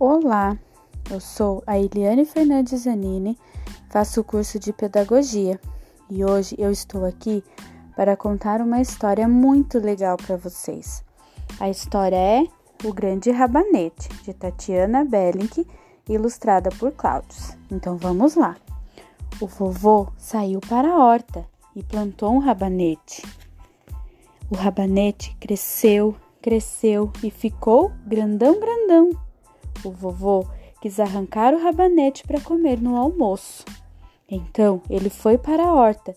Olá, eu sou a Eliane Fernandes Zanini, faço o curso de Pedagogia e hoje eu estou aqui para contar uma história muito legal para vocês. A história é O Grande Rabanete, de Tatiana Bellink, ilustrada por Cláudios. Então vamos lá. O vovô saiu para a horta e plantou um rabanete. O rabanete cresceu, cresceu e ficou grandão, grandão. O vovô quis arrancar o rabanete para comer no almoço. Então ele foi para a horta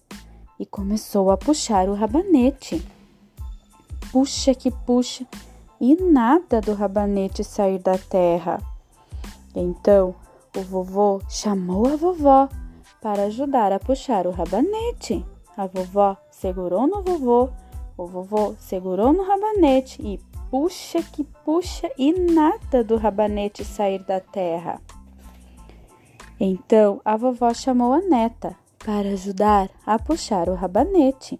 e começou a puxar o rabanete. Puxa que puxa e nada do rabanete sair da terra. Então o vovô chamou a vovó para ajudar a puxar o rabanete. A vovó segurou no vovô o vovô segurou no rabanete e puxa que puxa e nada do rabanete sair da terra. Então a vovó chamou a neta para ajudar a puxar o rabanete.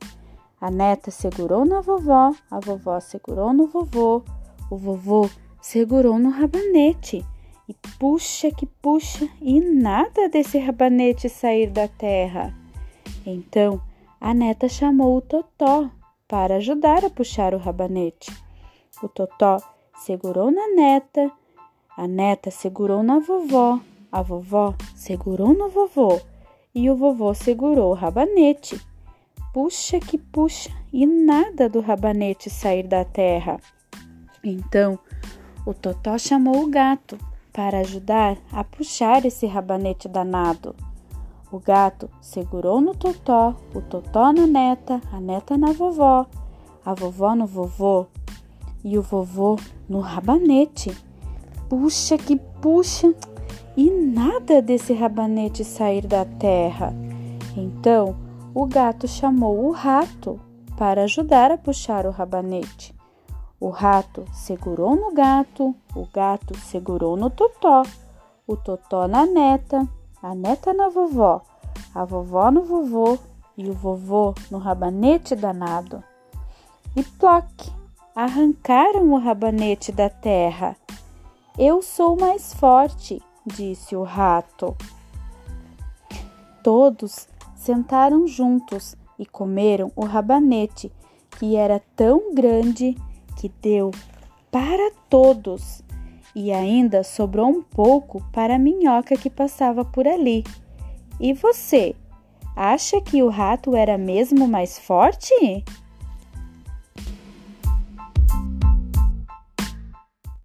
A neta segurou na vovó, a vovó segurou no vovô, o vovô segurou no rabanete. E puxa que puxa e nada desse rabanete sair da terra. Então a neta chamou o Totó para ajudar a puxar o rabanete. O Totó segurou na neta, a neta segurou na vovó, a vovó segurou no vovô e o vovô segurou o rabanete. Puxa que puxa e nada do rabanete sair da terra. Então o Totó chamou o gato para ajudar a puxar esse rabanete danado. O gato segurou no totó, o totó na neta, a neta na vovó, a vovó no vovô e o vovô no rabanete. Puxa que puxa e nada desse rabanete sair da terra. Então o gato chamou o rato para ajudar a puxar o rabanete. O rato segurou no gato, o gato segurou no totó, o totó na neta, a neta na vovó, a vovó no vovô e o vovô no rabanete danado. E ploc! Arrancaram o rabanete da terra. Eu sou mais forte, disse o rato. Todos sentaram juntos e comeram o rabanete, que era tão grande que deu para todos e ainda sobrou um pouco para a minhoca que passava por ali. E você, acha que o rato era mesmo mais forte?